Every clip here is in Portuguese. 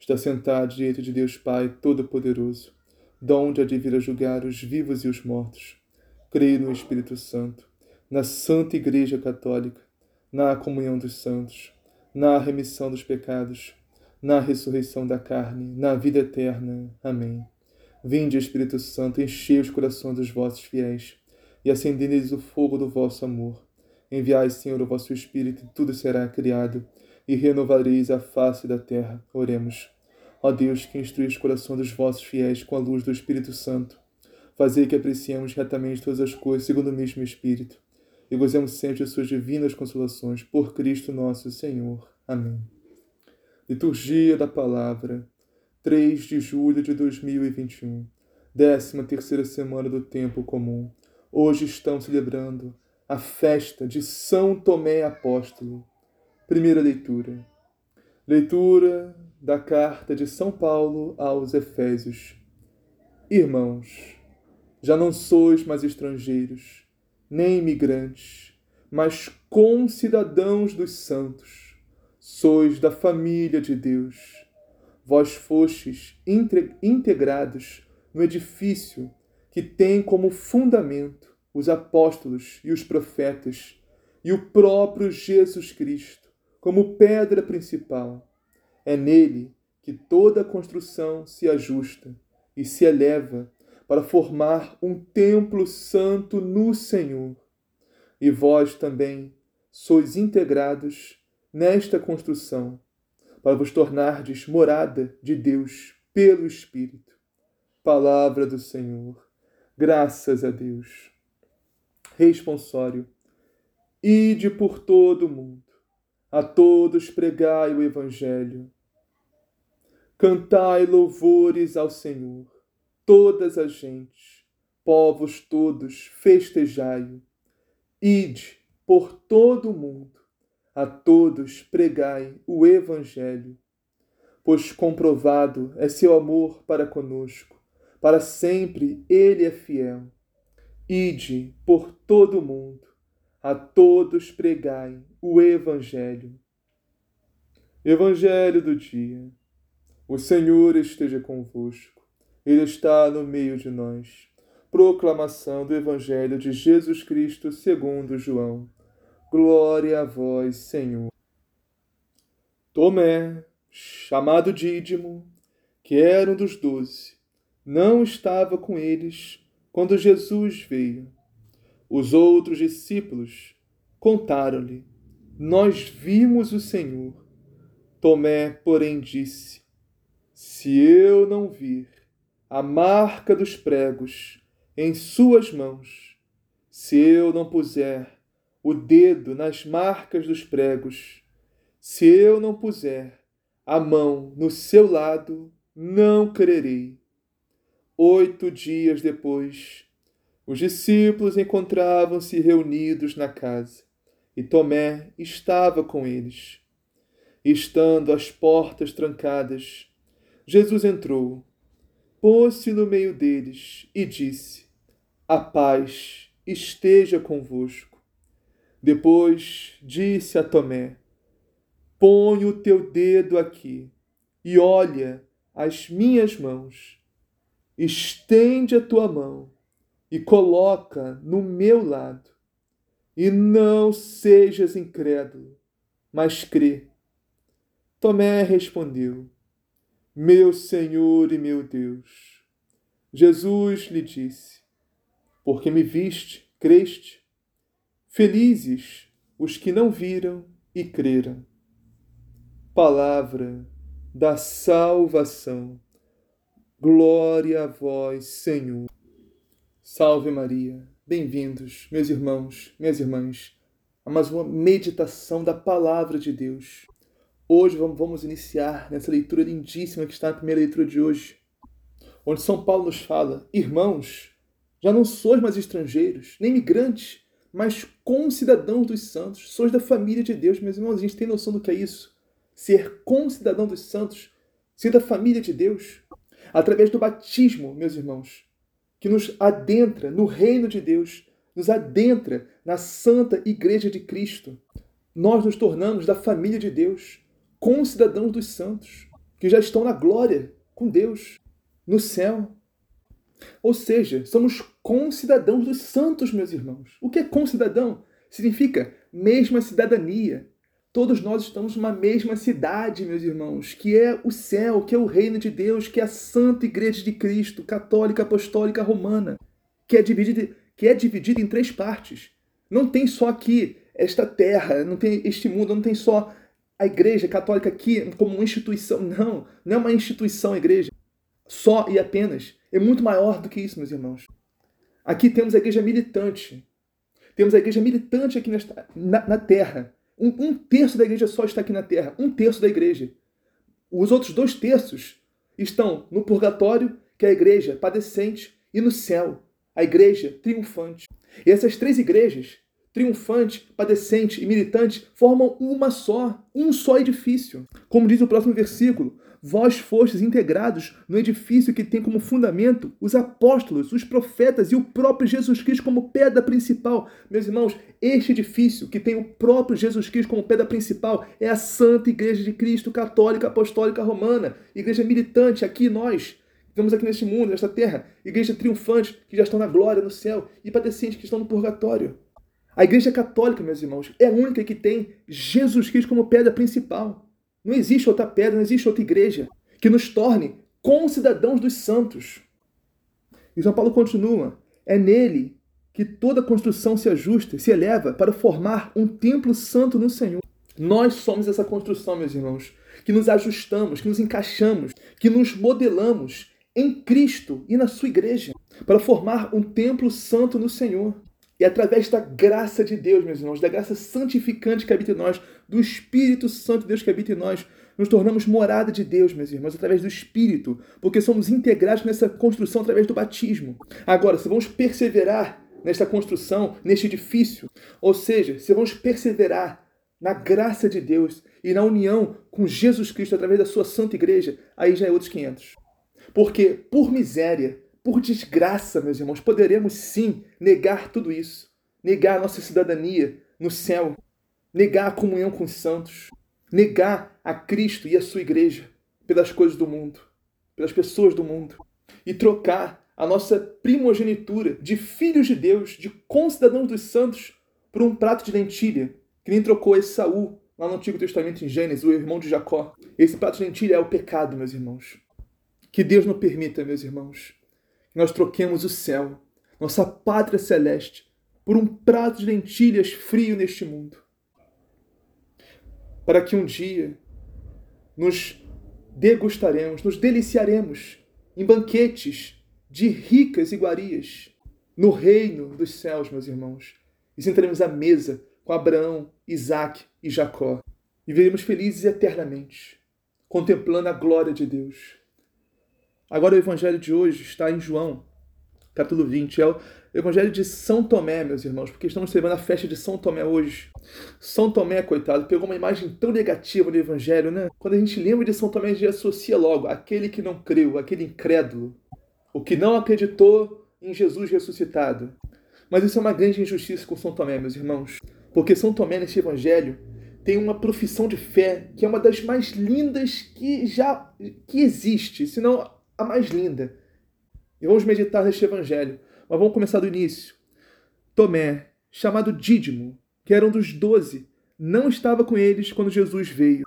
está sentado diante de Deus Pai Todo-Poderoso, donde há de vir a julgar os vivos e os mortos. Creio no Espírito Santo, na Santa Igreja Católica, na comunhão dos santos, na remissão dos pecados, na ressurreição da carne, na vida eterna. Amém. Vinde, Espírito Santo, enchei os corações dos vossos fiéis e acendei-lhes o fogo do vosso amor. Enviai, Senhor, o vosso Espírito, e tudo será criado, e renovareis a face da terra. Oremos. Ó Deus, que instrui os corações dos vossos fiéis com a luz do Espírito Santo, fazei que apreciemos retamente todas as coisas segundo o mesmo Espírito, e gozemos sempre de suas divinas consolações, por Cristo nosso Senhor. Amém. Liturgia da Palavra, 3 de julho de 2021, 13 terceira semana do Tempo Comum. Hoje estão celebrando a festa de São Tomé Apóstolo. Primeira leitura. Leitura da carta de São Paulo aos Efésios. Irmãos, já não sois mais estrangeiros, nem imigrantes, mas concidadãos dos santos. Sois da família de Deus. Vós fostes integrados no edifício que tem como fundamento os apóstolos e os profetas e o próprio Jesus Cristo como pedra principal. É nele que toda a construção se ajusta e se eleva para formar um templo santo no Senhor. E vós também sois integrados nesta construção, para vos tornardes morada de Deus pelo Espírito. Palavra do Senhor. Graças a Deus. Responsório. Ide por todo o mundo, a todos pregai o Evangelho. Cantai louvores ao Senhor, todas as gentes, povos todos, festejai-o. Ide por todo o mundo, a todos pregai o Evangelho, pois comprovado é seu amor para conosco para sempre ele é fiel. Ide por todo o mundo, a todos pregai o Evangelho. Evangelho do dia. O Senhor esteja convosco, Ele está no meio de nós. Proclamação do Evangelho de Jesus Cristo segundo João. Glória a vós, Senhor. Tomé, chamado Dídimo, que era um dos doze, não estava com eles quando Jesus veio. Os outros discípulos contaram-lhe: Nós vimos o Senhor. Tomé, porém, disse: Se eu não vir a marca dos pregos em suas mãos, se eu não puser o dedo nas marcas dos pregos, se eu não puser a mão no seu lado, não crerei. Oito dias depois, os discípulos encontravam-se reunidos na casa e Tomé estava com eles. Estando as portas trancadas, Jesus entrou, pôs-se no meio deles e disse: A paz esteja convosco. Depois disse a Tomé: Põe o teu dedo aqui e olha as minhas mãos estende a tua mão e coloca no meu lado, e não sejas incrédulo, mas crê. Tomé respondeu: Meu Senhor e meu Deus. Jesus lhe disse: Porque me viste, creste? Felizes os que não viram e creram. Palavra da salvação. Glória a vós, Senhor. Salve Maria. Bem-vindos, meus irmãos, minhas irmãs, a mais uma meditação da palavra de Deus. Hoje vamos iniciar nessa leitura lindíssima que está na primeira leitura de hoje, onde São Paulo nos fala: Irmãos, já não sois mais estrangeiros, nem migrantes, mas concidadãos dos santos, sois da família de Deus, meus irmãos. A gente tem noção do que é isso? Ser concidadão dos santos, ser da família de Deus, através do batismo, meus irmãos, que nos adentra no reino de Deus, nos adentra na santa igreja de Cristo. Nós nos tornamos da família de Deus, concidadãos dos santos, que já estão na glória com Deus, no céu. Ou seja, somos concidadãos dos santos, meus irmãos. O que é concidadão? Significa mesma cidadania. Todos nós estamos numa mesma cidade, meus irmãos, que é o céu, que é o reino de Deus, que é a Santa Igreja de Cristo, católica, apostólica, romana, que é dividida, que é dividida em três partes. Não tem só aqui esta terra, não tem este mundo, não tem só a igreja católica aqui como uma instituição. Não, não é uma instituição a igreja. Só e apenas. É muito maior do que isso, meus irmãos. Aqui temos a igreja militante. Temos a igreja militante aqui nesta, na, na terra. Um, um terço da igreja só está aqui na terra. Um terço da igreja. Os outros dois terços estão no purgatório, que é a igreja padecente, e no céu, a igreja triunfante. E essas três igrejas triunfante, padecente e militante formam uma só, um só edifício. Como diz o próximo versículo, vós fostes integrados no edifício que tem como fundamento os apóstolos, os profetas e o próprio Jesus Cristo como pedra principal. Meus irmãos, este edifício que tem o próprio Jesus Cristo como pedra principal é a Santa Igreja de Cristo, católica, apostólica, romana, igreja militante, aqui nós. Estamos aqui neste mundo, nesta terra, igreja triunfante que já estão na glória no céu e padecentes que estão no purgatório. A Igreja Católica, meus irmãos, é a única que tem Jesus Cristo como pedra principal. Não existe outra pedra, não existe outra igreja que nos torne concidadãos dos santos. E São Paulo continua: é nele que toda construção se ajusta, se eleva para formar um templo santo no Senhor. Nós somos essa construção, meus irmãos, que nos ajustamos, que nos encaixamos, que nos modelamos em Cristo e na sua igreja, para formar um templo santo no Senhor. E através da graça de Deus, meus irmãos, da graça santificante que habita em nós, do Espírito Santo de Deus que habita em nós, nos tornamos morada de Deus, meus irmãos, através do Espírito, porque somos integrados nessa construção através do batismo. Agora, se vamos perseverar nesta construção, neste edifício, ou seja, se vamos perseverar na graça de Deus e na união com Jesus Cristo através da sua santa igreja, aí já é outros 500. Porque, por miséria, por desgraça, meus irmãos, poderemos sim negar tudo isso. Negar a nossa cidadania no céu. Negar a comunhão com os santos. Negar a Cristo e a sua igreja pelas coisas do mundo, pelas pessoas do mundo. E trocar a nossa primogenitura de filhos de Deus, de concidadãos dos santos, por um prato de lentilha, que nem trocou Saul lá no Antigo Testamento em Gênesis, o irmão de Jacó. Esse prato de lentilha é o pecado, meus irmãos. Que Deus não permita, meus irmãos, nós troquemos o céu, nossa pátria celeste, por um prato de lentilhas frio neste mundo. Para que um dia nos degustaremos, nos deliciaremos em banquetes de ricas iguarias no reino dos céus, meus irmãos. E sentaremos à mesa com Abraão, Isaac e Jacó. E veremos felizes eternamente, contemplando a glória de Deus. Agora o evangelho de hoje está em João, capítulo 20. É o evangelho de São Tomé, meus irmãos, porque estamos celebrando a festa de São Tomé hoje. São Tomé, coitado, pegou uma imagem tão negativa do evangelho, né? Quando a gente lembra de São Tomé, a gente associa logo aquele que não creu, aquele incrédulo, o que não acreditou em Jesus ressuscitado. Mas isso é uma grande injustiça com São Tomé, meus irmãos, porque São Tomé neste evangelho tem uma profissão de fé que é uma das mais lindas que já que existe, se não a mais linda. E vamos meditar neste evangelho. Mas vamos começar do início. Tomé, chamado Dídimo, que era um dos doze, não estava com eles quando Jesus veio.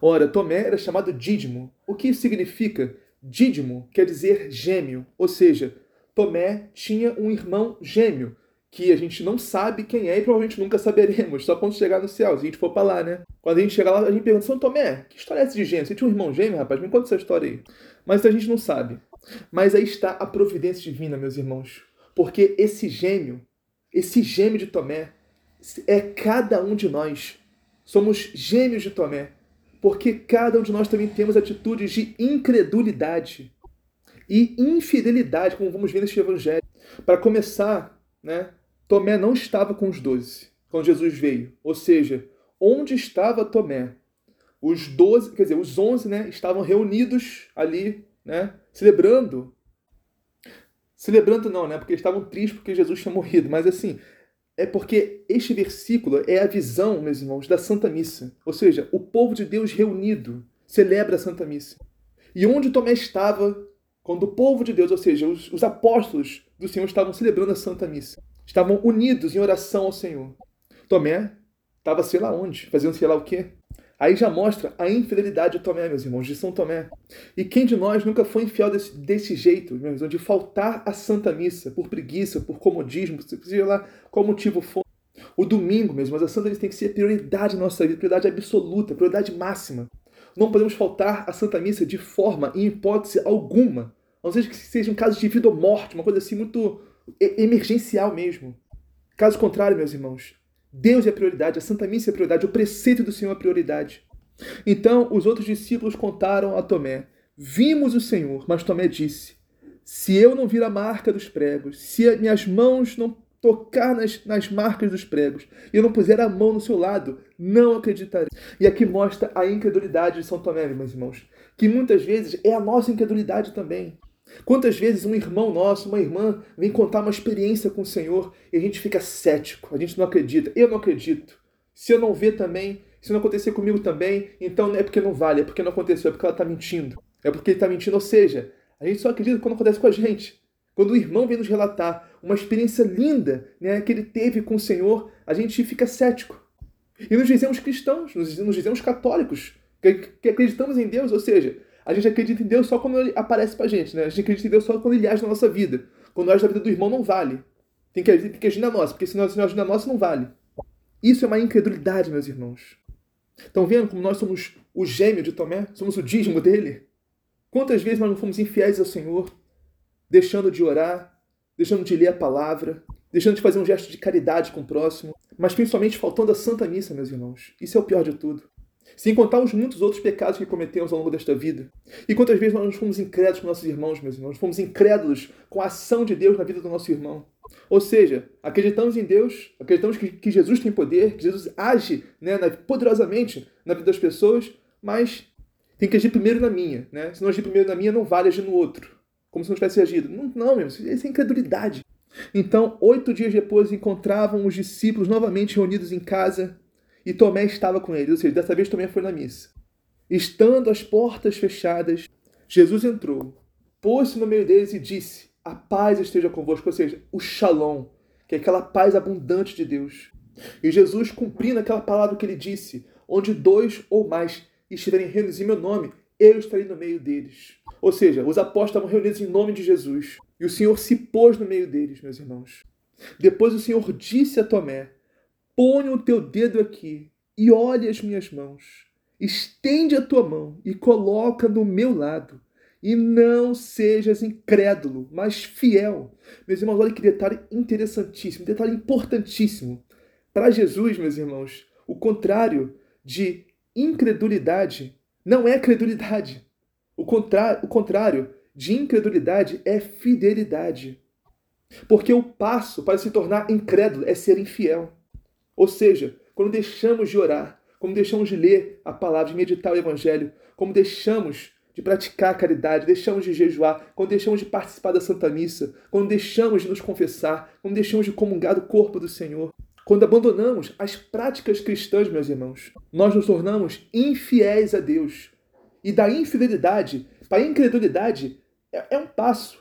Ora, Tomé era chamado Dídimo. O que significa? Dídimo quer dizer gêmeo, ou seja, Tomé tinha um irmão gêmeo, que a gente não sabe quem é e provavelmente nunca saberemos, só quando chegar no céu, se a gente for pra lá, né? Quando a gente chegar lá, a gente pergunta, São Tomé, que história é essa de gêmeo? Você tinha um irmão gêmeo, rapaz? Me conta essa história aí. Mas a gente não sabe. Mas aí está a providência divina, meus irmãos. Porque esse gêmeo, esse gêmeo de Tomé, é cada um de nós. Somos gêmeos de Tomé. porque cada um de nós também temos atitudes de incredulidade e infidelidade, como vamos ver neste evangelho. Para começar, né, Tomé não estava com os doze quando Jesus veio. Ou seja, onde estava Tomé? Os doze, quer dizer, os onze, né, estavam reunidos ali, né, celebrando. Celebrando não, né, porque estavam tristes porque Jesus tinha morrido, mas assim, é porque este versículo é a visão, meus irmãos, da Santa Missa. Ou seja, o povo de Deus reunido celebra a Santa Missa. E onde Tomé estava quando o povo de Deus, ou seja, os, os apóstolos do Senhor estavam celebrando a Santa Missa, estavam unidos em oração ao Senhor. Tomé estava sei lá onde, fazendo sei lá o quê. Aí já mostra a infidelidade de Tomé, meus irmãos, de São Tomé. E quem de nós nunca foi infiel desse, desse jeito, meus irmãos, de faltar à Santa Missa por preguiça, por comodismo, seja lá qual motivo for. O domingo, meus irmãos, a Santa Missa tem que ser prioridade na nossa vida, prioridade absoluta, prioridade máxima. Não podemos faltar à Santa Missa de forma e hipótese alguma. A não ser que seja um caso de vida ou morte, uma coisa assim muito emergencial mesmo. Caso contrário, meus irmãos, Deus é a prioridade, a Santa Missa é a prioridade, o preceito do Senhor é a prioridade. Então os outros discípulos contaram a Tomé: Vimos o Senhor, mas Tomé disse: Se eu não vir a marca dos pregos, se minhas mãos não tocar nas, nas marcas dos pregos e eu não puser a mão no seu lado, não acreditarei. E aqui mostra a incredulidade de São Tomé, meus irmãos, que muitas vezes é a nossa incredulidade também. Quantas vezes um irmão nosso, uma irmã, vem contar uma experiência com o Senhor e a gente fica cético, a gente não acredita. Eu não acredito. Se eu não ver também, se não acontecer comigo também, então não é porque não vale, é porque não aconteceu, é porque ela está mentindo. É porque ele está mentindo. Ou seja, a gente só acredita quando acontece com a gente. Quando o irmão vem nos relatar uma experiência linda né, que ele teve com o Senhor, a gente fica cético. E nos dizemos cristãos, nos, dizemos católicos, que acreditamos em Deus, ou seja, a gente acredita em Deus só quando ele aparece pra gente, né? A gente acredita em Deus só quando ele age na nossa vida. Quando age na vida do irmão, não vale. Tem que, tem que agir na nossa, porque se se não agir na nossa, não vale. Isso é uma incredulidade, meus irmãos. Estão vendo como nós somos o gêmeo de Tomé? Somos o dízimo dele? Quantas vezes nós não fomos infiéis ao Senhor, deixando de orar, deixando de ler a palavra, deixando de fazer um gesto de caridade com o próximo, mas principalmente faltando a Santa Missa, meus irmãos. Isso é o pior de tudo sem contar os muitos outros pecados que cometemos ao longo desta vida. E quantas vezes nós fomos incrédulos com nossos irmãos, meus irmãos? Fomos incrédulos com a ação de Deus na vida do nosso irmão. Ou seja, acreditamos em Deus, acreditamos que, que Jesus tem poder, que Jesus age né, poderosamente na vida das pessoas, mas tem que agir primeiro na minha. Né? Se não agir primeiro na minha, não vale agir no outro. Como se não tivesse agido. Não, não meu, isso é incredulidade. Então, oito dias depois, encontravam os discípulos novamente reunidos em casa e Tomé estava com eles, ou seja, dessa vez Tomé foi na missa. Estando as portas fechadas, Jesus entrou, pôs-se no meio deles e disse: A paz esteja convosco, ou seja, o shalom, que é aquela paz abundante de Deus. E Jesus, cumprindo aquela palavra que ele disse, onde dois ou mais estiverem reunidos em meu nome, eu estarei no meio deles. Ou seja, os apóstolos estavam reunidos em nome de Jesus. E o Senhor se pôs no meio deles, meus irmãos. Depois o Senhor disse a Tomé: Põe o teu dedo aqui e olhe as minhas mãos. Estende a tua mão e coloca no meu lado. E não sejas incrédulo, mas fiel. Meus irmãos, olha que detalhe interessantíssimo, detalhe importantíssimo. Para Jesus, meus irmãos, o contrário de incredulidade não é credulidade. O contrário, o contrário de incredulidade é fidelidade. Porque o passo para se tornar incrédulo é ser infiel. Ou seja, quando deixamos de orar, como deixamos de ler a palavra, de meditar o evangelho, como deixamos de praticar a caridade, deixamos de jejuar, quando deixamos de participar da Santa Missa, quando deixamos de nos confessar, quando deixamos de comungar do corpo do Senhor, quando abandonamos as práticas cristãs, meus irmãos, nós nos tornamos infiéis a Deus. E da infidelidade para a incredulidade é, é um passo.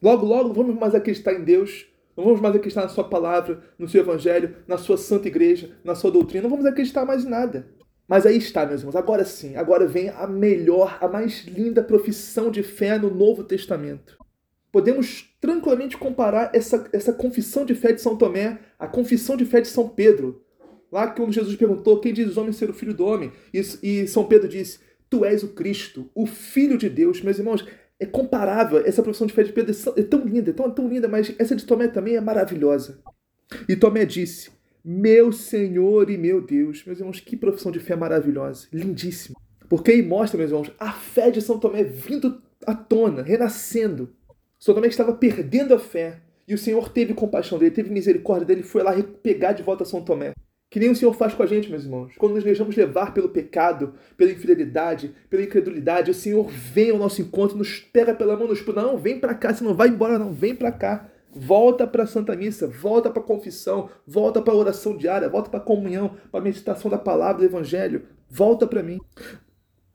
Logo, logo, não vamos mais acreditar em Deus, não vamos mais acreditar na sua palavra, no seu evangelho, na sua santa igreja, na sua doutrina. Não vamos acreditar mais em nada. Mas aí está, meus irmãos. Agora sim, agora vem a melhor, a mais linda profissão de fé no Novo Testamento. Podemos tranquilamente comparar essa, essa confissão de fé de São Tomé à confissão de fé de São Pedro. Lá quando Jesus perguntou quem diz os homens ser o filho do homem, e, e São Pedro disse: Tu és o Cristo, o Filho de Deus. Meus irmãos, é comparável. Essa profissão de fé de Pedro é tão linda, é tão, tão linda, mas essa de Tomé também é maravilhosa. E Tomé disse: meu Senhor e meu Deus. Meus irmãos, que profissão de fé maravilhosa, lindíssima. Porque aí mostra, meus irmãos, a fé de São Tomé vindo à tona, renascendo. São Tomé estava perdendo a fé. E o Senhor teve compaixão dele, teve misericórdia dele, foi lá pegar de volta São Tomé. Que nem o Senhor faz com a gente, meus irmãos. Quando nos deixamos levar pelo pecado, pela infidelidade, pela incredulidade, o Senhor vem ao nosso encontro, nos pega pela mão, nos não, vem para cá, você não vai embora não, vem para cá. Volta para a Santa Missa, volta para a confissão, volta para a oração diária, volta para a comunhão, para a meditação da palavra do Evangelho. Volta para mim.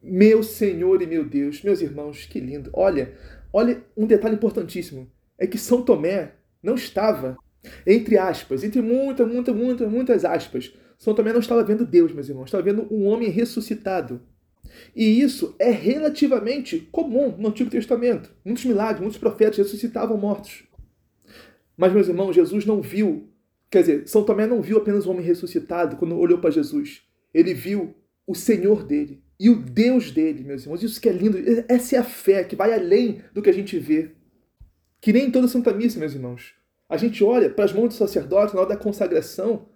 Meu Senhor e meu Deus, meus irmãos, que lindo. Olha, olha um detalhe importantíssimo. É que São Tomé não estava entre aspas, entre muitas, muitas, muitas, muitas aspas, São Tomé não estava vendo Deus, meus irmãos, estava vendo um homem ressuscitado. E isso é relativamente comum no Antigo Testamento. Muitos milagres, muitos profetas ressuscitavam mortos. Mas, meus irmãos, Jesus não viu, quer dizer, São Tomé não viu apenas o homem ressuscitado quando olhou para Jesus. Ele viu o Senhor dele e o Deus dele, meus irmãos. Isso que é lindo. Essa é a fé que vai além do que a gente vê. Que nem em toda Santa Missa, meus irmãos. A gente olha para as mãos do sacerdote na hora da consagração,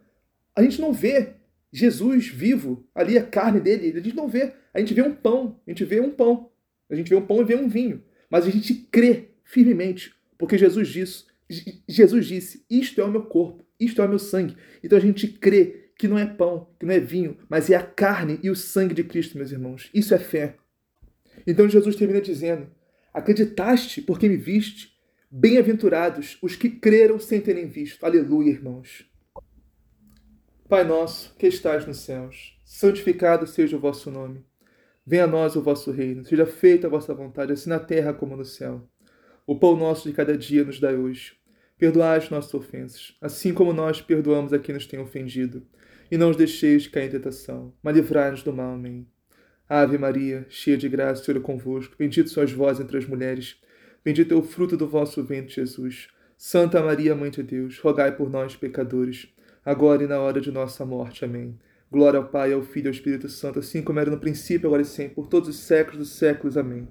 a gente não vê Jesus vivo, ali a carne dele, a gente não vê. A gente vê um pão, a gente vê um pão. A gente vê um pão e vê um vinho. Mas a gente crê firmemente, porque Jesus disse, Jesus disse: Isto é o meu corpo, isto é o meu sangue. Então a gente crê que não é pão, que não é vinho, mas é a carne e o sangue de Cristo, meus irmãos. Isso é fé. Então Jesus termina dizendo: Acreditaste porque me viste? Bem-aventurados os que creram sem terem visto. Aleluia, irmãos. Pai nosso, que estás nos céus, santificado seja o vosso nome. Venha a nós o vosso reino, seja feita a vossa vontade, assim na terra como no céu. O pão nosso de cada dia nos dai hoje. Perdoai as nossas ofensas, assim como nós perdoamos a quem nos tem ofendido. E não os deixeis cair em tentação, mas livrai-nos do mal. Amém. Ave Maria, cheia de graça, o Senhor é convosco. Bendito sois vós entre as mulheres Bendito é o fruto do vosso ventre, Jesus. Santa Maria, Mãe de Deus, rogai por nós, pecadores, agora e na hora de nossa morte. Amém. Glória ao Pai, ao Filho e ao Espírito Santo, assim como era no princípio, agora e sempre, por todos os séculos dos séculos. Amém.